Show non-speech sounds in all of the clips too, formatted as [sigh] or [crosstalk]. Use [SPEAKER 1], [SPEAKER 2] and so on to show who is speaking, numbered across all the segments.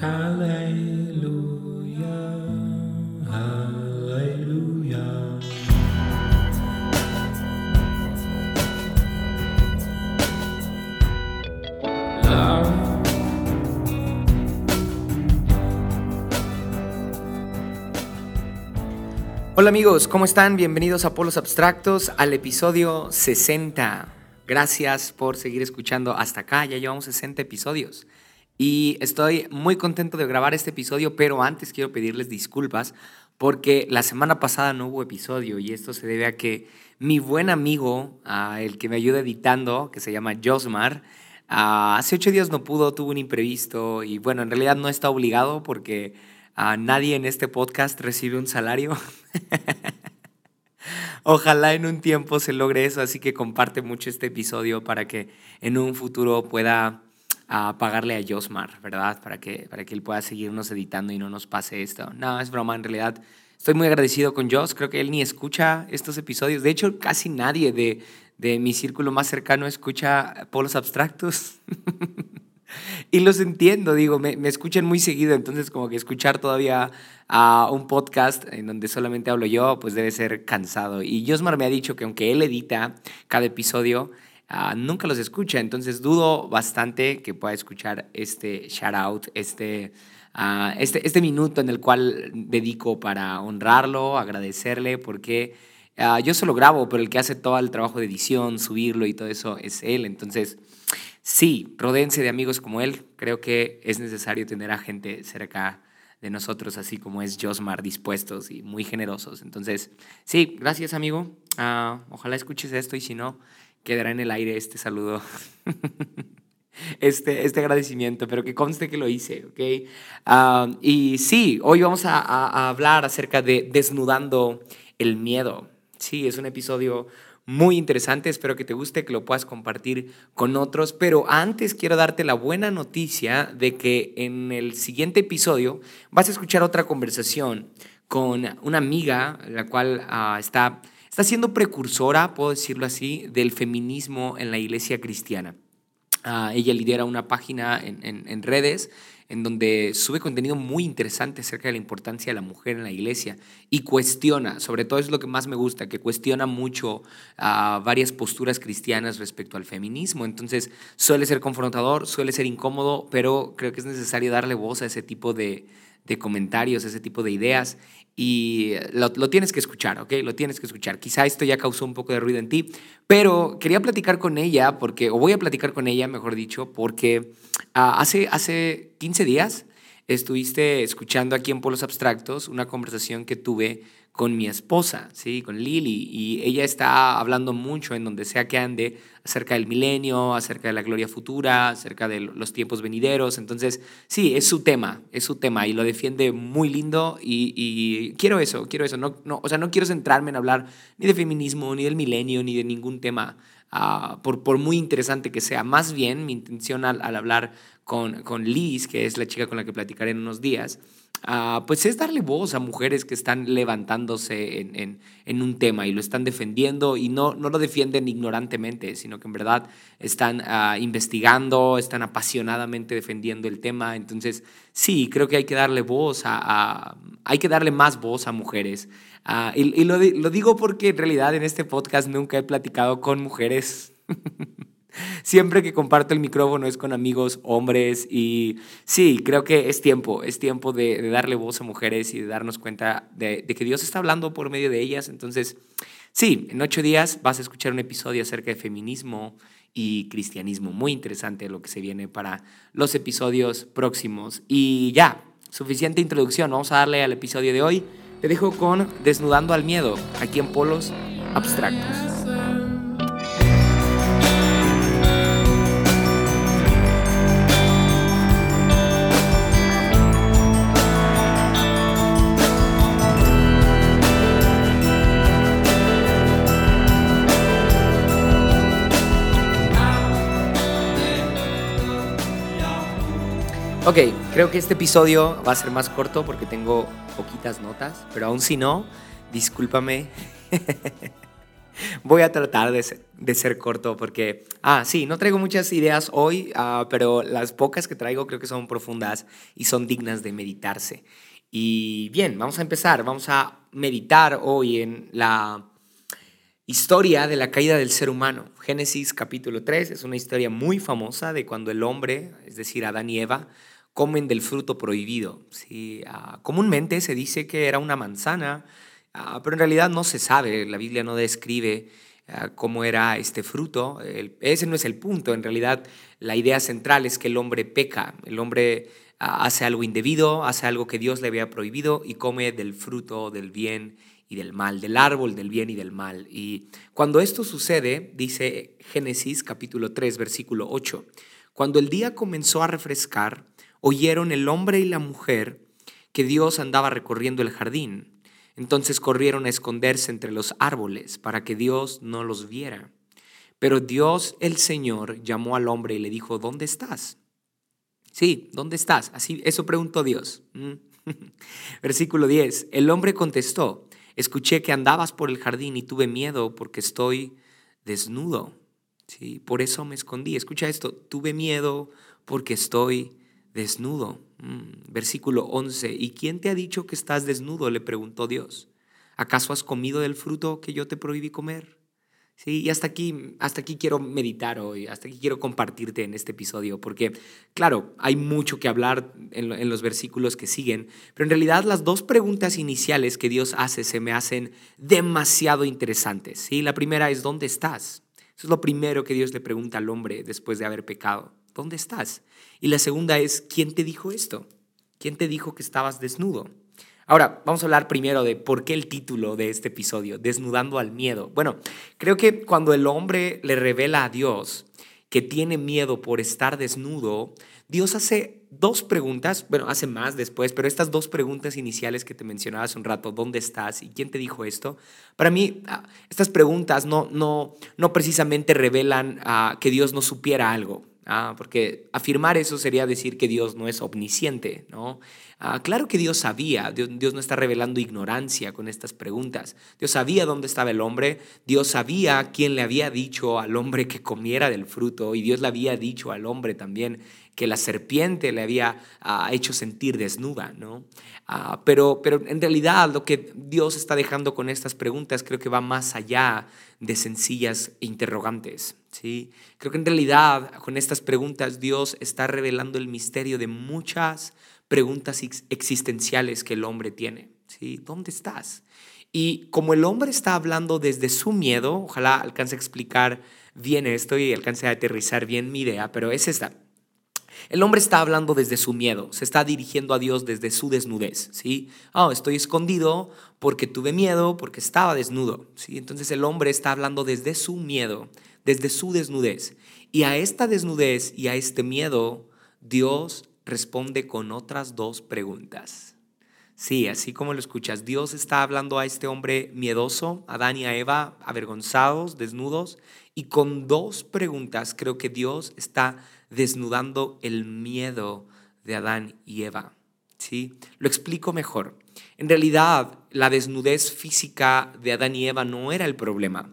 [SPEAKER 1] Hola amigos, ¿cómo están? Bienvenidos a Polos Abstractos al episodio 60. Gracias por seguir escuchando hasta acá, ya llevamos 60 episodios. Y estoy muy contento de grabar este episodio, pero antes quiero pedirles disculpas porque la semana pasada no hubo episodio y esto se debe a que mi buen amigo, ah, el que me ayuda editando, que se llama Josmar, ah, hace ocho días no pudo, tuvo un imprevisto y bueno, en realidad no está obligado porque nadie en este podcast recibe un salario. [laughs] Ojalá en un tiempo se logre eso, así que comparte mucho este episodio para que en un futuro pueda ah, pagarle a Josmar, ¿verdad? Para que, para que él pueda seguirnos editando y no nos pase esto. No, es broma, en realidad estoy muy agradecido con Jos, creo que él ni escucha estos episodios, de hecho casi nadie de, de mi círculo más cercano escucha polos abstractos. [laughs] Y los entiendo, digo, me, me, escuchan muy seguido, entonces como que escuchar todavía a un podcast en donde solamente hablo yo, pues debe ser cansado. Y Josmar me ha dicho que aunque él edita cada episodio, uh, nunca los escucha, entonces dudo bastante que pueda escuchar este shout out, este, uh, este, este minuto en el cual dedico para honrarlo, agradecerle, porque... Uh, yo solo grabo, pero el que hace todo el trabajo de edición, subirlo y todo eso es él. Entonces, sí, rodense de amigos como él. Creo que es necesario tener a gente cerca de nosotros, así como es Josmar, dispuestos y muy generosos. Entonces, sí, gracias amigo. Ah, ojalá escuches esto y si no, quedará en el aire este saludo. [laughs] Este, este agradecimiento, pero que conste que lo hice, ¿ok? Ah, y sí, hoy vamos a, hablar acerca de desnudando el miedo. Sí, es un episodio muy interesante, espero que te guste, que lo puedas compartir con otros, pero antes quiero darte la buena noticia de que en el siguiente episodio vas a escuchar otra conversación con una amiga, la cual uh, está, está siendo precursora, puedo decirlo así, del feminismo en la iglesia cristiana. Uh, ella lidera una página en, en, redes en donde sube contenido muy interesante acerca de la importancia de la mujer en la iglesia y cuestiona, sobre todo es lo que más me gusta, que cuestiona mucho a varias posturas cristianas respecto al feminismo. Entonces suele ser confrontador, suele ser incómodo, pero creo que es necesario darle voz a ese tipo de, de comentarios, ese tipo de ideas y lo, tienes que escuchar, ¿ok? Lo tienes que escuchar. Quizá esto ya causó un poco de ruido en ti, pero quería platicar con ella, porque, o voy a platicar con ella, mejor dicho, porque uh, hace, hace 15 días estuviste escuchando aquí en Polos Abstractos una conversación que tuve con mi esposa, ¿sí? con Lili, y ella está hablando mucho en donde sea que ande acerca del milenio, acerca de la gloria futura, acerca de los tiempos venideros. Entonces, sí, es su tema, es su tema y lo defiende muy lindo y, y quiero eso, quiero eso. No, no, o sea, no quiero centrarme en hablar ni de feminismo, ni del milenio, ni de ningún tema, uh, por, por muy interesante que sea. Más bien, mi intención al, al hablar con, con Liz, que es la chica con la que platicaré en unos días, Ah, pues es darle voz a mujeres que están levantándose en, en, un tema y lo están defendiendo y no, no lo defienden ignorantemente, sino que en verdad están uh, investigando, están apasionadamente defendiendo el tema. Entonces, sí, creo que hay que darle voz a, hay que darle más voz a mujeres. Uh, y, lo digo porque en realidad en este podcast nunca he platicado con mujeres. [laughs] Siempre que comparto el micrófono es con amigos hombres y sí, creo que es tiempo, es tiempo de, darle voz a mujeres y de darnos cuenta de, de, que Dios está hablando por medio de ellas. Entonces, sí, en ocho días vas a escuchar un episodio acerca de feminismo y cristianismo. Muy interesante lo que se viene para los episodios próximos. Y ya, suficiente introducción, vamos a darle al episodio de hoy. Te dejo con Desnudando al Miedo, aquí en Polos Abstractos. Ok, creo que este episodio va a ser más corto porque tengo poquitas notas, pero aún si no, discúlpame. [laughs] Voy a tratar de ser, de ser, corto porque, ah, sí, no traigo muchas ideas hoy, uh, pero las pocas que traigo creo que son profundas y son dignas de meditarse. Y bien, vamos a empezar, vamos a meditar hoy en la historia de la caída del ser humano. Génesis capítulo 3 es una historia muy famosa de cuando el hombre, es decir, Adán y Eva, comen del fruto prohibido. Uh, comúnmente se dice que era una manzana, Ah, pero en realidad no se sabe, la Biblia no describe ah, cómo era este fruto. ese no es el punto, en realidad la idea central es que el hombre peca, el hombre ah, hace algo indebido, hace algo que Dios le había prohibido y come del fruto del bien y del mal, del árbol del bien y del mal. Y cuando esto sucede, dice Génesis capítulo 3, versículo 8, cuando el día comenzó a refrescar, oyeron el hombre y la mujer que Dios andaba recorriendo el jardín. Entonces corrieron a esconderse entre los árboles para que Dios no los viera. Pero Dios el Señor llamó al hombre y le dijo, ¿dónde estás? Sí, ¿dónde estás? Así, eso preguntó Dios. Mm. [laughs] Versículo 10. El hombre contestó, escuché que andabas por el jardín y tuve miedo porque estoy desnudo. Sí, por eso me escondí. Escucha esto, tuve miedo porque estoy desnudo. Mm, versículo 11. ¿Y quién te ha dicho que estás desnudo? le preguntó Dios. ¿Acaso has comido del fruto que yo te prohibí comer? Sí, y hasta aquí, hasta aquí quiero meditar hoy, hasta aquí quiero compartirte en este episodio, porque claro, hay mucho que hablar en, los versículos que siguen, pero en realidad las dos preguntas iniciales que Dios hace se me hacen demasiado interesantes. ¿sí? La primera es, ¿dónde estás? Eso es lo primero que Dios le pregunta al hombre después de haber pecado. ¿Dónde estás? Y la segunda es, ¿quién te dijo esto? ¿Quién te dijo que estabas desnudo? Ahora, vamos a hablar primero de por qué el título de este episodio, Desnudando al miedo. Bueno, creo que cuando el hombre le revela a Dios que tiene miedo por estar desnudo, Dios hace dos preguntas, bueno, hace más después, pero estas dos preguntas iniciales que te mencionaba hace un rato, ¿dónde estás y quién te dijo esto? Para mí, ah, estas preguntas no, no, no precisamente revelan uh, que Dios no supiera algo. Ah, porque afirmar eso sería decir que Dios no es omnisciente, ¿no? Ah, claro que Dios sabía, Dios, Dios, no está revelando ignorancia con estas preguntas. Dios sabía dónde estaba el hombre, Dios sabía quién le había dicho al hombre que comiera del fruto y Dios le había dicho al hombre también que la serpiente le había ah, hecho sentir desnuda, ¿no? Ah, pero, pero en realidad lo que Dios está dejando con estas preguntas creo que va más allá de sencillas interrogantes, ¿sí? Creo que en realidad con estas preguntas Dios está revelando el misterio de muchas preguntas existenciales que el hombre tiene, ¿sí? ¿Dónde estás? Y como el hombre está hablando desde su miedo, ojalá alcance a explicar bien esto y alcance a aterrizar bien mi idea, pero es esta. El hombre está hablando desde su miedo, se está dirigiendo a Dios desde su desnudez, ¿sí? Oh, estoy escondido porque tuve miedo, porque estaba desnudo, ¿sí? Entonces el hombre está hablando desde su miedo, desde su desnudez. Y a esta desnudez y a este miedo, Dios responde con otras dos preguntas. Sí, así como lo escuchas, Dios está hablando a este hombre miedoso, a Adán y a Eva, avergonzados, desnudos, y con dos preguntas creo que Dios está desnudando el miedo de Adán y Eva. ¿sí? Lo explico mejor. En realidad, la desnudez física de Adán y Eva no era el problema,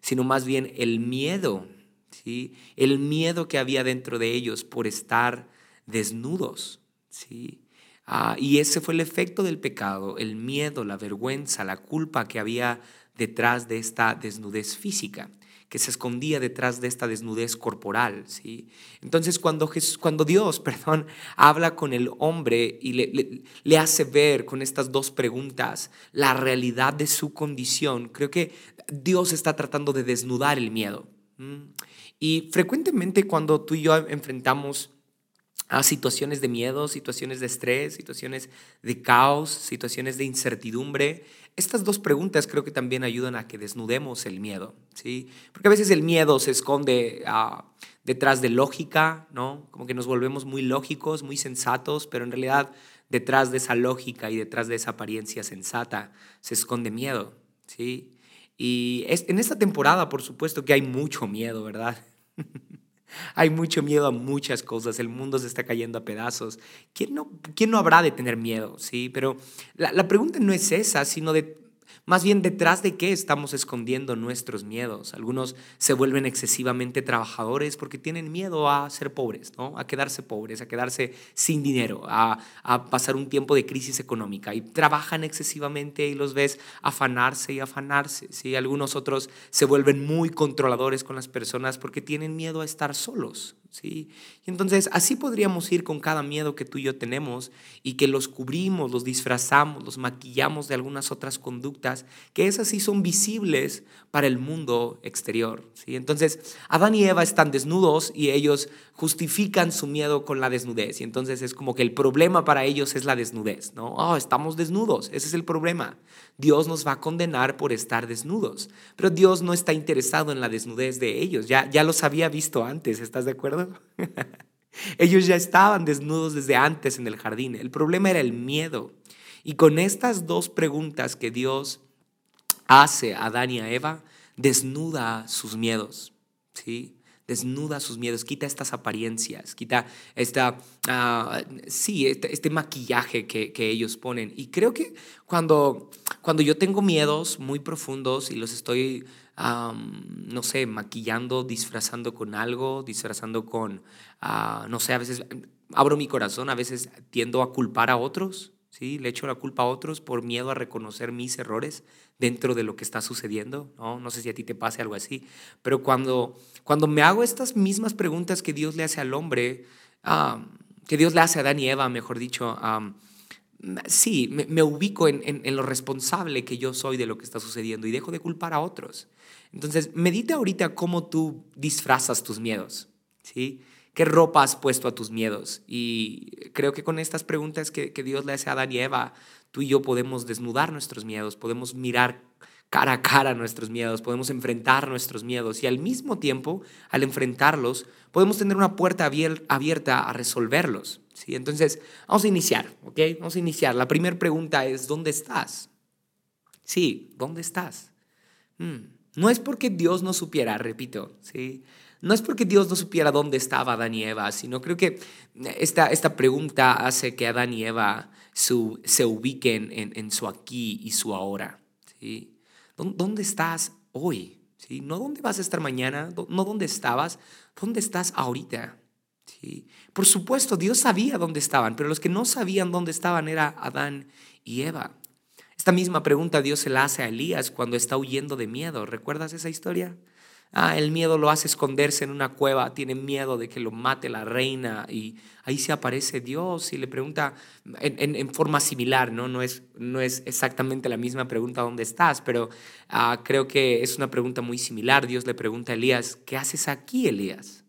[SPEAKER 1] sino más bien el miedo, ¿sí? el miedo que había dentro de ellos por estar desnudos. ¿sí? Ah, y ese fue el efecto del pecado, el miedo, la vergüenza, la culpa que había detrás de esta desnudez física que se escondía detrás de esta desnudez corporal. ¿sí? Entonces cuando, cuando Dios [laughs] perdón, habla con el hombre y le, hace ver con estas dos preguntas la realidad de su condición, creo que Dios está tratando de desnudar el miedo. Y frecuentemente cuando tú y yo enfrentamos a situaciones de miedo, situaciones de estrés, situaciones de caos, situaciones de incertidumbre, estas dos preguntas creo que también ayudan a que desnudemos el miedo, ¿sí? Porque a veces el miedo se esconde ah, detrás de lógica, ¿no? Como que nos volvemos muy lógicos, muy sensatos, pero en realidad detrás de esa lógica y detrás de esa apariencia sensata se esconde miedo, ¿sí? Y es, en esta temporada, por supuesto que hay mucho miedo, ¿verdad? [laughs] Hay mucho miedo a muchas cosas, el mundo se está cayendo a pedazos. ¿Quién no, quién no habrá de tener miedo? Sí, pero la, la pregunta no es esa, sino de Más bien, detrás de qué estamos escondiendo nuestros miedos. Algunos se vuelven excesivamente trabajadores porque tienen miedo a ser pobres, ¿no? A quedarse pobres, a quedarse sin dinero, a, pasar un tiempo de crisis económica. Y trabajan excesivamente y los ves afanarse y afanarse. ¿sí? Algunos otros se vuelven muy controladores con las personas porque tienen miedo a estar solos. ¿Sí? Y entonces así podríamos ir con cada miedo que tú y yo tenemos y que los cubrimos, los disfrazamos, los maquillamos de algunas otras conductas que esas sí son visibles para el mundo exterior, ¿sí? Entonces Adán y Eva están desnudos y ellos justifican su miedo con la desnudez y entonces es como que el problema para ellos es la desnudez, ¿no? Oh, estamos desnudos, ese es el problema. Dios nos va a condenar por estar desnudos, pero Dios no está interesado en la desnudez de ellos, ya, ya los había visto antes, ¿estás de acuerdo? [laughs] Ellos ya estaban desnudos desde antes en el jardín. El problema era el miedo. Y con estas dos preguntas que Dios hace a Adán y a Eva, desnuda sus miedos. ¿sí? Desnuda sus miedos, quita estas apariencias, quita esta, ah, sí, este, este maquillaje que, que, ellos ponen. Y creo que cuando, cuando yo tengo miedos muy profundos y los estoy no sé, maquillando, disfrazando con algo, disfrazando con, ah, no sé, a veces abro mi corazón, a veces tiendo a culpar a otros, ¿sí? Le echo la culpa a otros por miedo a reconocer mis errores dentro de lo que está sucediendo, ¿no? No sé si a ti te pase algo así, pero cuando, cuando me hago estas mismas preguntas que Dios le hace al hombre, que Dios le hace a Adán y Eva, mejor dicho, sí, me, ubico en, en, lo responsable que yo soy de lo que está sucediendo y dejo de culpar a otros. Entonces, medita ahorita cómo tú disfrazas tus miedos, ¿sí? ¿Qué ropa has puesto a tus miedos? Y creo que con estas preguntas que, que Dios le hace a Adán y Eva, tú y yo podemos desnudar nuestros miedos, podemos mirar cara a cara nuestros miedos, podemos enfrentar nuestros miedos y al mismo tiempo, al enfrentarlos, podemos tener una puerta abierta a resolverlos. ¿sí? Entonces, vamos a iniciar, ¿ok? Vamos a iniciar. La primera pregunta es, ¿dónde estás? Sí, ¿dónde estás? Hmm, no es porque Dios no supiera, repito, ¿sí? No es porque Dios no supiera dónde estaba Adán y Eva, sino creo que esta, esta pregunta hace que Adán y Eva su, se ubiquen en, en su aquí y su ahora. ¿sí? ¿Dónde estás hoy? ¿Sí? No dónde vas a estar mañana, no dónde estabas, dónde estás ahorita. ¿Sí? Por supuesto, Dios sabía dónde estaban, pero los que no sabían dónde estaban era Adán y Eva. Esta misma pregunta Dios se la hace a Elías cuando está huyendo de miedo. ¿Recuerdas esa historia? Ah, el miedo lo hace esconderse en una cueva, tiene miedo de que lo mate la reina y ahí se aparece Dios y le pregunta en, forma similar, ¿no? No es, no es exactamente la misma pregunta dónde estás, pero ah, creo que es una pregunta muy similar. Dios le pregunta a Elías, ¿qué haces aquí, Elías?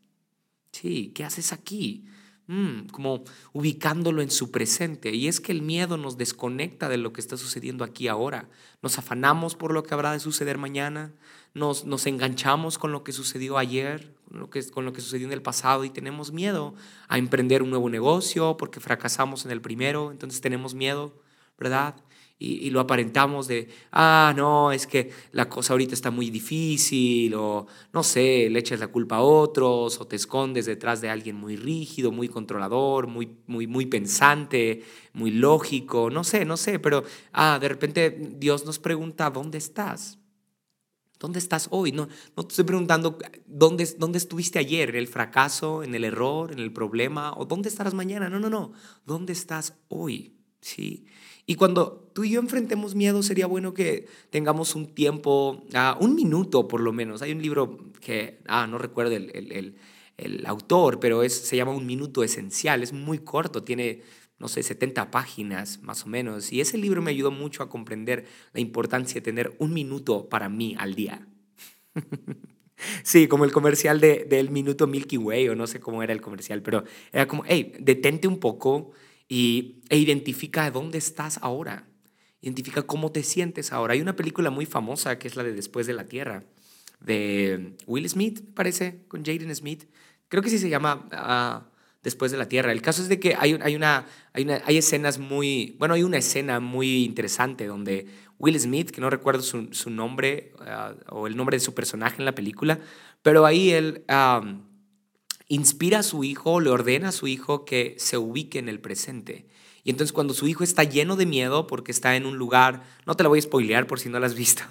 [SPEAKER 1] Sí, ¿qué haces aquí? Mm, como ubicándolo en su presente. Y es que el miedo nos desconecta de lo que está sucediendo aquí ahora. Nos afanamos por lo que habrá de suceder mañana, nos, nos enganchamos con lo que sucedió ayer, con lo, que, con lo que sucedió en el pasado y tenemos miedo a emprender un nuevo negocio porque fracasamos en el primero, entonces tenemos miedo, ¿verdad? Y, lo aparentamos de, ah, no, es que la cosa ahorita está muy difícil, o no sé, le echas la culpa a otros, o te escondes detrás de alguien muy rígido, muy controlador, muy, muy, muy pensante, muy lógico, no sé, no sé, pero ah, de repente Dios nos pregunta, ¿dónde estás? ¿Dónde estás hoy? No, no te estoy preguntando ¿dónde, dónde estuviste ayer, en el fracaso, en el error, en el problema, o dónde estarás mañana. No, no, no. ¿Dónde estás hoy? ¿Sí? Y cuando tú y yo enfrentemos miedo, sería bueno que tengamos un tiempo, ah, un minuto por lo menos. Hay un libro que, ah, no recuerdo el, el, el, autor, pero es, se llama Un Minuto Esencial. Es muy corto, tiene no sé, 70 páginas más o menos. Y ese libro me ayudó mucho a comprender la importancia de tener un minuto para mí al día. [laughs] sí, como el comercial de, del minuto Milky Way, o no sé cómo era el comercial, pero era como, hey, detente un poco y, e identifica dónde estás ahora. Identifica cómo te sientes ahora. Hay una película muy famosa que es la de Después de la Tierra, de Will Smith, parece, con Jaden Smith. Creo que sí se llama ah, después de la Tierra. El caso es de que hay, hay, una, hay, una, hay escenas muy, bueno, hay una escena muy interesante donde Will Smith, que no recuerdo su, su nombre uh, o el nombre de su personaje en la película, pero ahí él um, inspira a su hijo, le ordena a su hijo que se ubique en el presente. Y entonces cuando su hijo está lleno de miedo porque está en un lugar, no te lo voy a spoilear por si no lo has visto.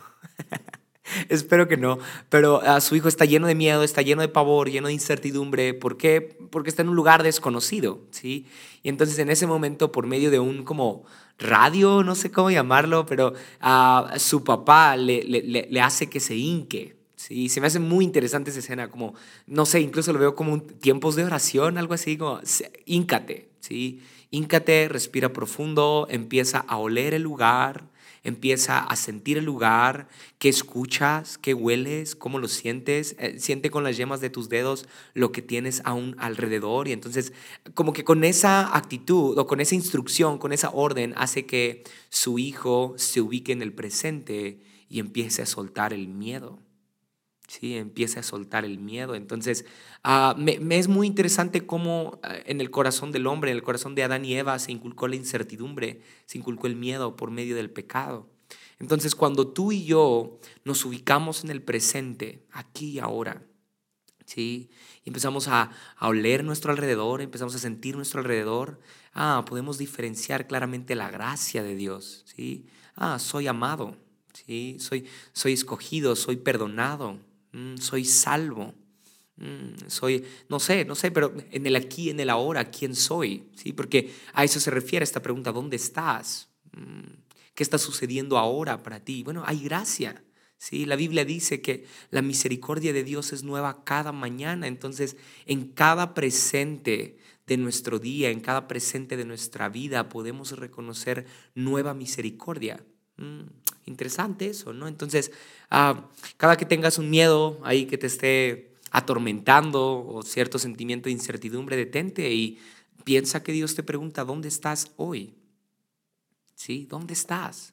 [SPEAKER 1] [laughs] Espero que no, pero a su hijo está lleno de miedo, está lleno de pavor, lleno de incertidumbre. ¿Por qué? Porque está en un lugar desconocido, ¿sí? Y entonces en ese momento, por medio de un como radio, no sé cómo llamarlo, pero a su papá le, le, le hace que se hinque, Sí, se me hace muy interesante esa escena, como, no sé, incluso lo veo como un, tiempos de oración, algo así, como, íncate, ¿sí? Íncate, respira profundo, empieza a oler el lugar, empieza a sentir el lugar, qué escuchas, qué hueles, cómo lo sientes, eh, siente con las yemas de tus dedos lo que tienes aún alrededor y entonces como que con esa actitud o con esa instrucción, con esa orden hace que su hijo se ubique en el presente y empiece a soltar el miedo. ¿Sí? empieza a soltar el miedo. Entonces, uh, me, es muy interesante cómo uh, en el corazón del hombre, en el corazón de Adán y Eva, se inculcó la incertidumbre, se inculcó el miedo por medio del pecado. Entonces, cuando tú y yo nos ubicamos en el presente, aquí y ahora, ¿sí? Y empezamos a, a oler nuestro alrededor, empezamos a sentir nuestro alrededor, ah, podemos diferenciar claramente la gracia de Dios, ¿sí? Ah, soy amado, ¿sí? Soy, soy escogido, soy perdonado, soy salvo. Mm, soy, no sé, no sé, pero en el aquí, en el ahora, ¿quién soy? ¿Sí? Porque a eso se refiere esta pregunta, ¿dónde estás? Mm, ¿Qué está sucediendo ahora para ti? Bueno, hay gracia. ¿sí? La Biblia dice que la misericordia de Dios es nueva cada mañana. Entonces, en cada presente de nuestro día, en cada presente de nuestra vida, podemos reconocer nueva misericordia. Interesante eso, ¿no? Entonces, Ah, cada que tengas un miedo ahí que te esté atormentando o cierto sentimiento de incertidumbre, detente y piensa que Dios te pregunta, ¿dónde estás hoy? ¿Sí? ¿Dónde estás?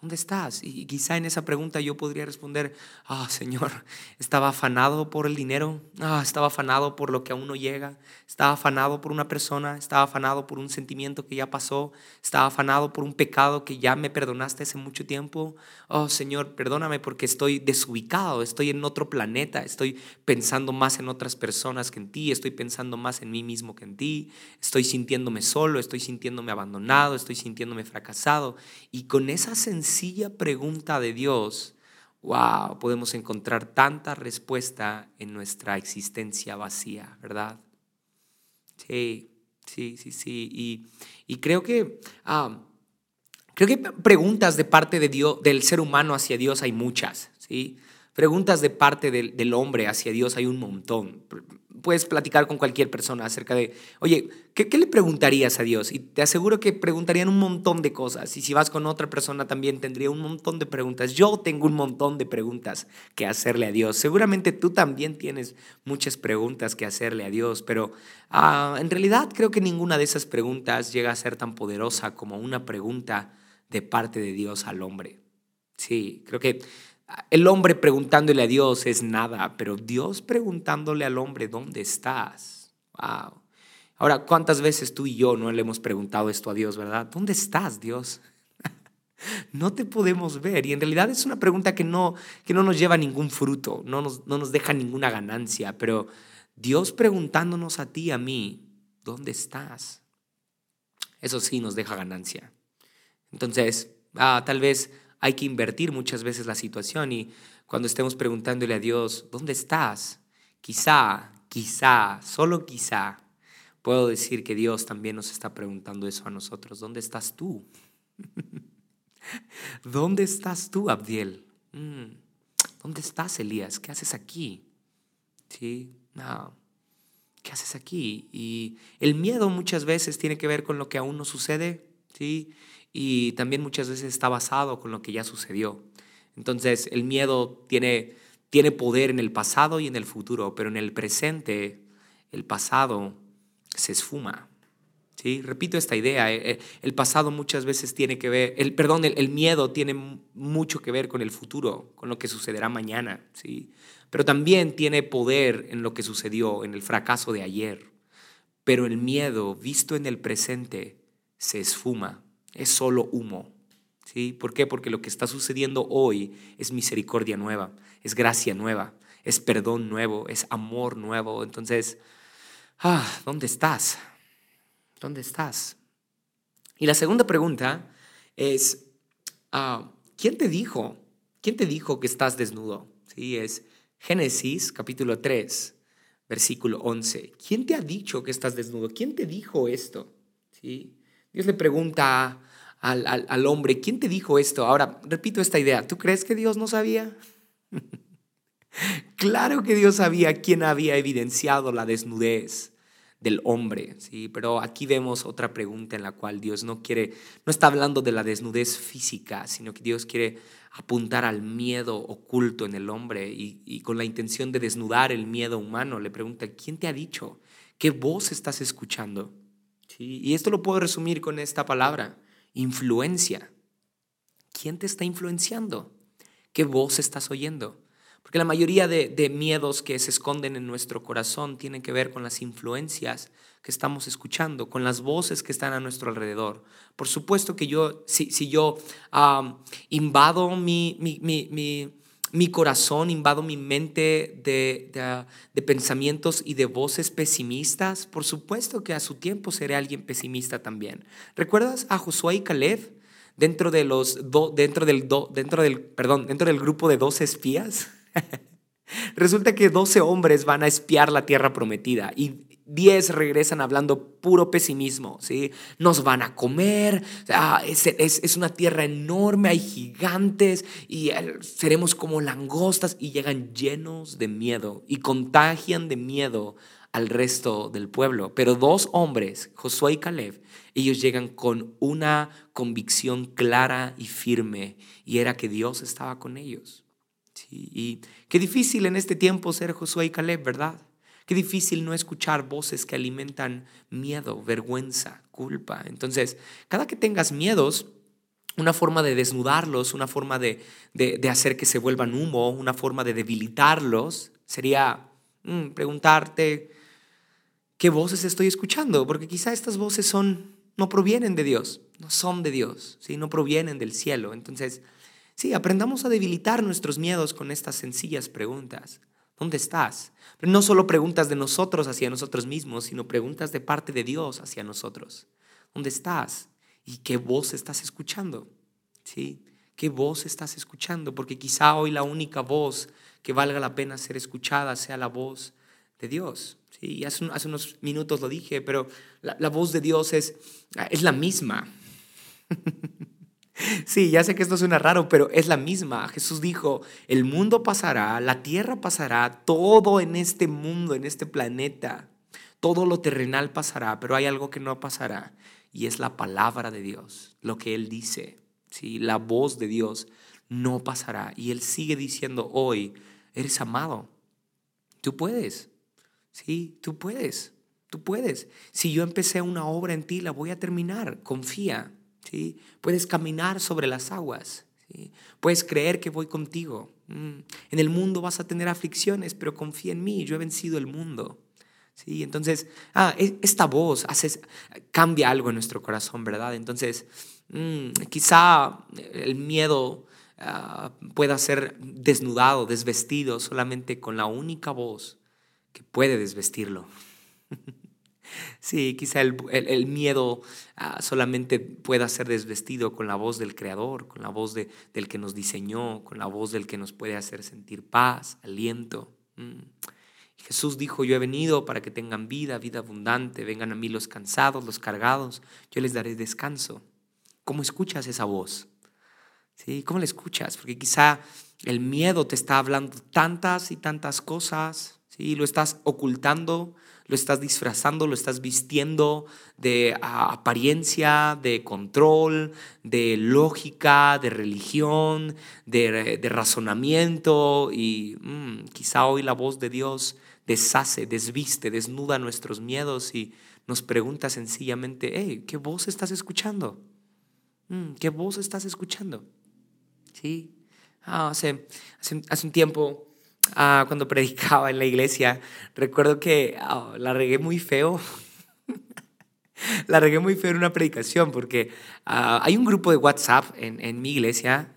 [SPEAKER 1] ¿Dónde estás? Y quizá en esa pregunta yo podría responder, ah, Señor, estaba afanado por el dinero, ah, estaba afanado por lo que aún no llega, estaba afanado por una persona, estaba afanado por un sentimiento que ya pasó, estaba afanado por un pecado que ya me perdonaste hace mucho tiempo. Oh, Señor, perdóname porque estoy desubicado, estoy en otro planeta, estoy pensando más en otras personas que en ti, estoy pensando más en mí mismo que en ti, estoy sintiéndome solo, estoy sintiéndome abandonado, estoy sintiéndome fracasado. Y con esa sensación, sencilla pregunta de Dios, wow, podemos encontrar tanta respuesta en nuestra existencia vacía, ¿verdad? Sí, sí, sí, sí. Y, y creo que... Creo que preguntas de parte de Dios, del ser humano hacia Dios hay muchas, ¿sí? Preguntas de parte del, del hombre hacia Dios hay un montón puedes platicar con cualquier persona acerca de, oye, ¿qué, le preguntarías a Dios? Y te aseguro que preguntarían un montón de cosas. Y si vas con otra persona también tendría un montón de preguntas. Yo tengo un montón de preguntas que hacerle a Dios. Seguramente tú también tienes muchas preguntas que hacerle a Dios, pero ah, en realidad creo que ninguna de esas preguntas llega a ser tan poderosa como una pregunta de parte de Dios al hombre. Sí, creo que el hombre preguntándole a Dios es nada, pero Dios preguntándole al hombre, ¿dónde estás? Wow. Ahora, ¿cuántas veces tú y yo no le hemos preguntado esto a Dios, verdad? ¿Dónde estás, Dios? [laughs] no te podemos ver. Y en realidad es una pregunta que no, que no nos lleva ningún fruto, no nos, no nos deja ninguna ganancia, pero Dios preguntándonos a ti, a mí, ¿dónde estás? Eso sí nos deja ganancia. Entonces, ah, tal vez hay que invertir muchas veces la situación y cuando estemos preguntándole a Dios, ¿dónde estás? Quizá, quizá, solo quizá, puedo decir que Dios también nos está preguntando eso a nosotros. ¿Dónde estás tú? [laughs] ¿Dónde estás tú, Abdiel? Mm, ¿Dónde estás, Elías? ¿Qué haces aquí? ¿Sí? No. ¿Qué haces aquí? Y el miedo muchas veces tiene que ver con lo que aún no sucede, ¿sí? Y también muchas veces está basado con lo que ya sucedió. Entonces el miedo tiene, tiene poder en el pasado y en el futuro, pero en el presente el pasado se esfuma. ¿Sí? Repito esta idea, eh, eh, el pasado muchas veces tiene que ver, el, perdón, el, miedo tiene mucho que ver con el futuro, con lo que sucederá mañana, ¿sí? pero también tiene poder en lo que sucedió, en el fracaso de ayer. Pero el miedo visto en el presente se esfuma es solo humo. ¿sí? ¿Por qué? Porque lo que está sucediendo hoy es misericordia nueva, es gracia nueva, es perdón nuevo, es amor nuevo. Entonces, ah, ¿dónde estás? ¿Dónde estás? Y la segunda pregunta es, ah, ¿quién te dijo? ¿Quién te dijo que estás desnudo? Sí, es Génesis capítulo 3, versículo 11. ¿Quién te ha dicho que estás desnudo? ¿Quién te dijo esto? ¿Sí? Dios le pregunta al, al hombre, ¿quién te dijo esto? Ahora, repito esta idea, ¿tú crees que Dios no sabía? [laughs] claro que Dios sabía quién había evidenciado la desnudez del hombre, ¿sí? Pero aquí vemos otra pregunta en la cual Dios no quiere, no está hablando de la desnudez física, sino que Dios quiere apuntar al miedo oculto en el hombre y, con la intención de desnudar el miedo humano. Le pregunta, ¿quién te ha dicho? ¿Qué voz estás escuchando? Y esto lo puedo resumir con esta palabra, influencia. ¿Quién te está influenciando? ¿Qué voz estás oyendo? Porque la mayoría de, miedos que se esconden en nuestro corazón tienen que ver con las influencias que estamos escuchando, con las voces que están a nuestro alrededor. Por supuesto que yo, si, si yo invado mi, mi, corazón, invado mi mente de, de, pensamientos y de voces pesimistas, por supuesto que a su tiempo seré alguien pesimista también. ¿Recuerdas a Josué y Caleb dentro, de los dentro, del, dentro, del, perdón, dentro del grupo de dos espías? [laughs] Resulta que 12 hombres van a espiar la tierra prometida y 10 regresan hablando puro pesimismo, ¿sí? Nos van a comer, es, es, una tierra enorme, hay gigantes y seremos como langostas y llegan llenos de miedo y contagian de miedo al resto del pueblo. Pero dos hombres, Josué y Caleb, ellos llegan con una convicción clara y firme y era que Dios estaba con ellos. Y qué difícil en este tiempo ser Josué y Caleb, ¿verdad? Qué difícil no escuchar voces que alimentan miedo, vergüenza, culpa. Entonces, cada que tengas miedos, una forma de desnudarlos, una forma de, hacer que se vuelvan humo, una forma de debilitarlos, sería mm, preguntarte, ¿qué voces estoy escuchando? Porque quizá estas voces son, no provienen de Dios, no son de Dios, ¿sí? no provienen del cielo. Entonces, Sí, aprendamos a debilitar nuestros miedos con estas sencillas preguntas. ¿Dónde estás? No solo preguntas de nosotros hacia nosotros mismos, sino preguntas de parte de Dios hacia nosotros. ¿Dónde estás? ¿Y qué voz estás escuchando? ¿Sí? ¿Qué voz estás escuchando? Porque quizá hoy la única voz que valga la pena ser escuchada sea la voz de Dios. Sí, hace, hace unos minutos lo dije, pero la, la voz de Dios es, es la misma. [laughs] Sí, ya sé que esto suena raro, pero es la misma. Jesús dijo, el mundo pasará, la tierra pasará, todo en este mundo, en este planeta, todo lo terrenal pasará, pero hay algo que no pasará y es la palabra de Dios, lo que Él dice, ¿sí? la voz de Dios no pasará. Y Él sigue diciendo hoy, eres amado, tú puedes, sí, tú puedes, tú puedes. Si yo empecé una obra en ti, la voy a terminar, confía. ¿Sí? Puedes caminar sobre las aguas, ¿sí? Puedes creer que voy contigo. Mm. En el mundo vas a tener aflicciones, pero confía en mí, yo he vencido el mundo. ¿Sí? Entonces, ah, e, esta voz hace, cambia algo en nuestro corazón, ¿verdad? Entonces, mm, quizá el miedo ah, pueda ser desnudado, desvestido solamente con la única voz que puede desvestirlo. [laughs] Sí, quizá el, miedo ah, solamente pueda ser desvestido con la voz del Creador, con la voz de, del que nos diseñó, con la voz del que nos puede hacer sentir paz, aliento. Mm. Jesús dijo, yo he venido para que tengan vida, vida abundante, vengan a mí los cansados, los cargados, yo les daré descanso. ¿Cómo escuchas esa voz? ¿Sí? ¿Cómo la escuchas? Porque quizá el miedo te está hablando tantas y tantas cosas, ¿sí? Lo estás ocultando, lo estás disfrazando, lo estás vistiendo de apariencia, de control, de lógica, de religión, de, razonamiento y mm, quizá hoy la voz de Dios deshace, desviste, desnuda nuestros miedos y nos pregunta sencillamente, hey, ¿qué voz estás escuchando? Mm, ¿Qué voz estás escuchando? Sí, ah, hace, hace un tiempo Ah, cuando predicaba en la iglesia, recuerdo que ah, la regué muy feo. [laughs] la regué muy feo en una predicación porque ah, hay un grupo de WhatsApp en, en mi iglesia,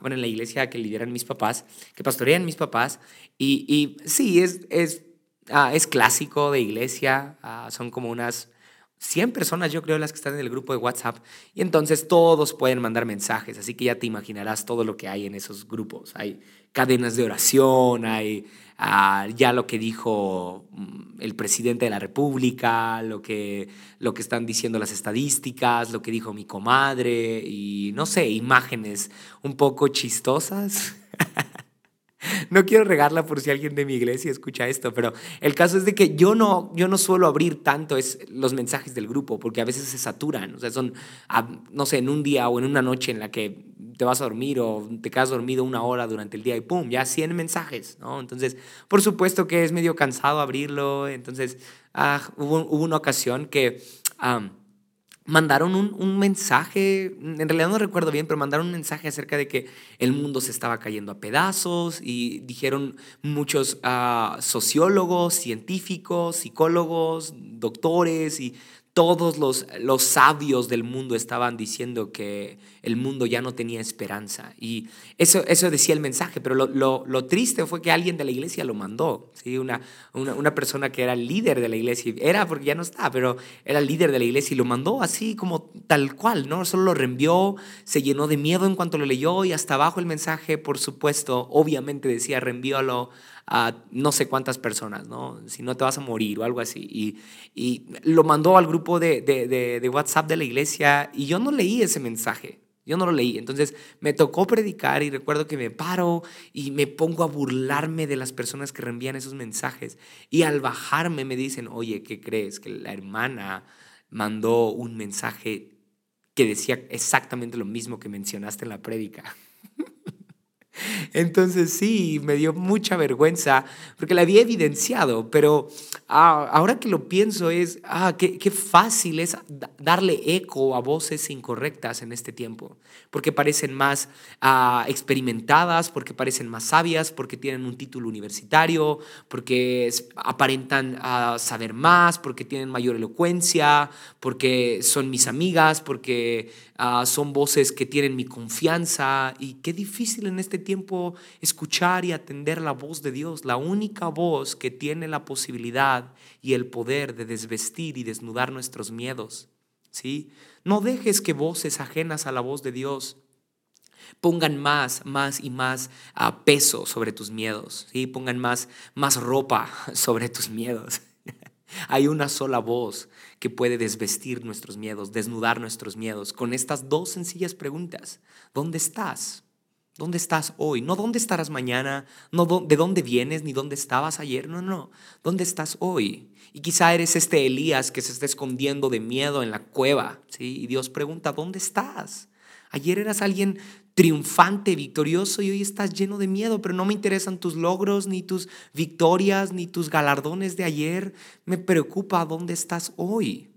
[SPEAKER 1] bueno, en la iglesia que lideran mis papás, que pastorean mis papás, y, y sí, es, es ah, es clásico de iglesia, son como unas 100 personas, yo creo, las que están en el grupo de WhatsApp. Y entonces todos pueden mandar mensajes, así que ya te imaginarás todo lo que hay en esos grupos. Hay cadenas de oración, hay ah, ya lo que dijo mm, el presidente de la República, lo que, lo que están diciendo las estadísticas, lo que dijo mi comadre y no sé, imágenes un poco chistosas. [laughs] [laughs] no quiero regarla por si alguien de mi iglesia escucha esto, pero el caso es de que yo no, yo no suelo abrir tanto es los mensajes del grupo, porque a veces se saturan, o sea, son, ah, no sé, en un día o en una noche en la que te vas a dormir o te quedas dormido una hora durante el día y pum, ya 100 mensajes, ¿no? Entonces, por supuesto que es medio cansado abrirlo, entonces ah, hubo, una ocasión que mandaron un, mensaje, en realidad no recuerdo bien, pero mandaron un mensaje acerca de que el mundo se estaba cayendo a pedazos y dijeron muchos ah, sociólogos, científicos, psicólogos, doctores y todos los, los sabios del mundo estaban diciendo que el mundo ya no tenía esperanza. Y eso, eso decía el mensaje, pero lo, lo, triste fue que alguien de la iglesia lo mandó, ¿sí? Una, una, una, persona que era líder de la iglesia, era porque ya no está, pero era líder de la iglesia y lo mandó así como tal cual, ¿no? Solo lo reenvió, se llenó de miedo en cuanto lo leyó y hasta abajo el mensaje, por supuesto, obviamente decía reenvíalo a no sé cuántas personas, ¿no? Si no te vas a morir o algo así. Y, y lo mandó al grupo de, de, de, WhatsApp de la iglesia y yo no leí ese mensaje. Yo no lo leí. Entonces me tocó predicar y recuerdo que me paro y me pongo a burlarme de las personas que reenvían esos mensajes. Y al bajarme me dicen, oye, ¿qué crees? Que la hermana mandó un mensaje que decía exactamente lo mismo que mencionaste en la prédica. Entonces sí, me dio mucha vergüenza porque la había evidenciado, pero ah, ahora que lo pienso es, ah, qué, qué, fácil es darle eco a voces incorrectas en este tiempo, porque parecen más ah, experimentadas, porque parecen más sabias, porque tienen un título universitario, porque aparentan ah, saber más, porque tienen mayor elocuencia, porque son mis amigas, porque son voces que tienen mi confianza y qué difícil en este tiempo escuchar y atender la voz de Dios, la única voz que tiene la posibilidad y el poder de desvestir y desnudar nuestros miedos. ¿sí? No dejes que voces ajenas a la voz de Dios pongan más, más y más ah, peso sobre tus miedos, ¿sí? pongan más, más ropa [laughs] sobre tus miedos. Hay una sola voz que puede desvestir nuestros miedos, desnudar nuestros miedos, con estas dos sencillas preguntas. ¿Dónde estás? ¿Dónde estás hoy? No dónde estarás mañana, no de dónde vienes, ni dónde estabas ayer, no, no, ¿dónde estás hoy? Y quizá eres este Elías que se está escondiendo de miedo en la cueva, ¿sí? Y Dios pregunta, ¿dónde estás? Ayer eras alguien triunfante, victorioso y hoy estás lleno de miedo, pero no me interesan tus logros, ni tus victorias, ni tus galardones de ayer. Me preocupa dónde estás hoy.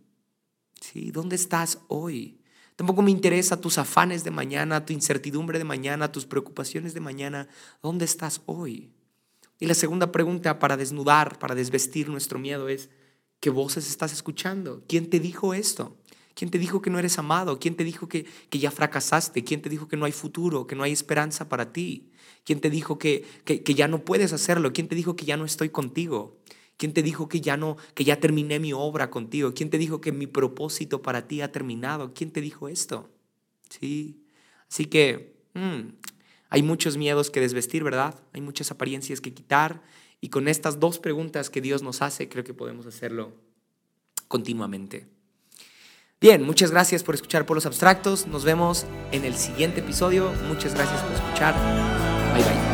[SPEAKER 1] ¿Sí? ¿Dónde estás hoy? Tampoco me interesa tus afanes de mañana, tu incertidumbre de mañana, tus preocupaciones de mañana. ¿Dónde estás hoy? Y la segunda pregunta para desnudar, para desvestir nuestro miedo es, ¿qué voces estás escuchando? ¿Quién te dijo esto? ¿Quién te dijo que no eres amado? ¿Quién te dijo que, que ya fracasaste? ¿Quién te dijo que no hay futuro, que no hay esperanza para ti? ¿Quién te dijo que, que, que ya no puedes hacerlo? ¿Quién te dijo que ya no estoy contigo? ¿Quién te dijo que ya no, que ya terminé mi obra contigo? ¿Quién te dijo que mi propósito para ti ha terminado? ¿Quién te dijo esto? Sí. Así que mm, hay muchos miedos que desvestir, ¿verdad? Hay muchas apariencias que quitar. Y con estas dos preguntas que Dios nos hace, creo que podemos hacerlo continuamente. Bien, muchas gracias por escuchar por los abstractos. Nos vemos en el siguiente episodio. Muchas gracias por escuchar. Bye bye.